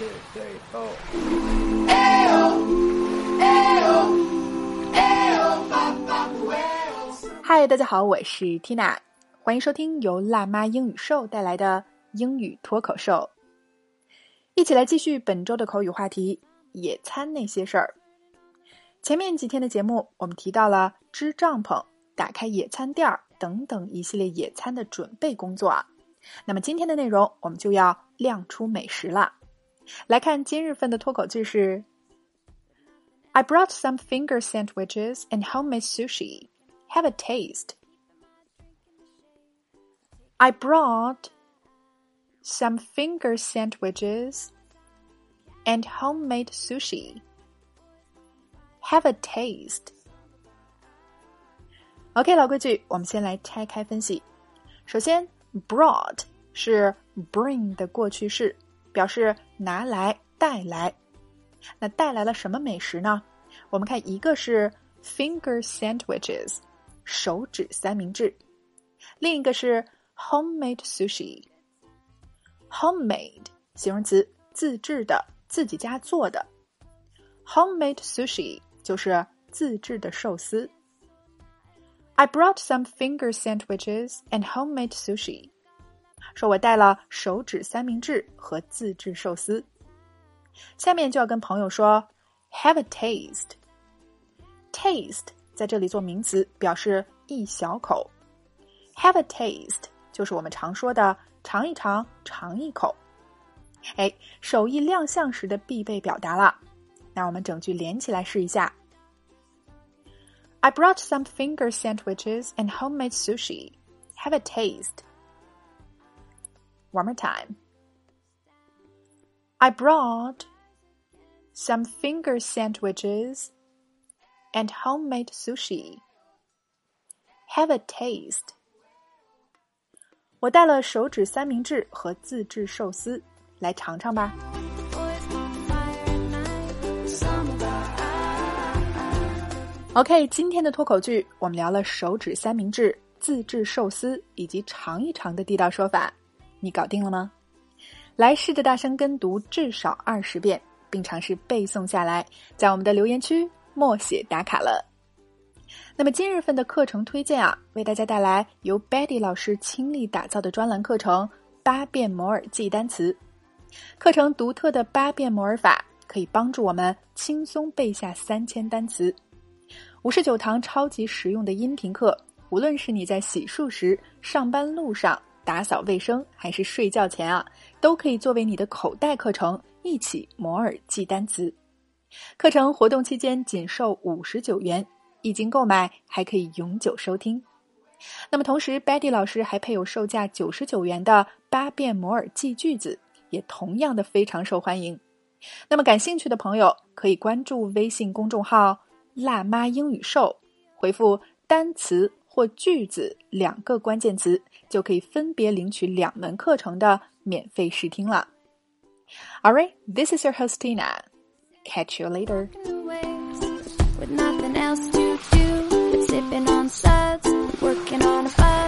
two, three, four. Hi，大家好，我是 Tina，欢迎收听由辣妈英语秀带来的英语脱口秀。一起来继续本周的口语话题——野餐那些事儿。前面几天的节目，我们提到了支帐篷、打开野餐垫儿等等一系列野餐的准备工作。那么今天的内容，我们就要亮出美食了。来看今日份的脱口句是：I brought some finger sandwiches and homemade sushi. Have a taste. I brought some finger sandwiches and homemade sushi. Have a taste. OK，老规矩，我们先来拆开分析。首先，brought 是 bring 的过去式。 表示拿来、带来。那带来了什么美食呢？我们看，一个是 finger sandwiches，手指三明治；另一个是 homemade sushi。homemade 形容词，自制的，自己家做的。homemade sushi 就是自制的寿司。I brought some finger sandwiches and homemade sushi. 说我带了手指三明治和自制寿司，下面就要跟朋友说，have a taste。taste 在这里做名词，表示一小口。have a taste 就是我们常说的尝一尝、尝一口。哎，手艺亮相时的必备表达了。那我们整句连起来试一下。I brought some finger sandwiches and homemade sushi. Have a taste. One more time. I brought some finger sandwiches and homemade sushi. Have a taste. 我带了手指三明治和自制寿司，来尝尝吧。OK，今天的脱口剧我们聊了手指三明治、自制寿司以及尝一尝的地道说法。 你搞定了吗？来试着大声跟读至少二十遍，并尝试背诵下来，在我们的留言区默写打卡了。那么今日份的课程推荐啊，为大家带来由 Betty 老师倾力打造的专栏课程《八遍摩尔记单词》。课程独特的八遍摩尔法可以帮助我们轻松背下三千单词。五十九堂超级实用的音频课，无论是你在洗漱时、上班路上。打扫卫生还是睡觉前啊，都可以作为你的口袋课程，一起摩尔记单词。课程活动期间仅售五十九元，一经购买还可以永久收听。那么同时，Betty 老师还配有售价九十九元的八遍摩尔记句子，也同样的非常受欢迎。那么感兴趣的朋友可以关注微信公众号“辣妈英语秀”，回复单词。或句子两个关键词，就可以分别领取两门课程的免费试听了。All right, this is your host Tina. Catch you later. With nothing else to do but sipping on suds, working on a buzz,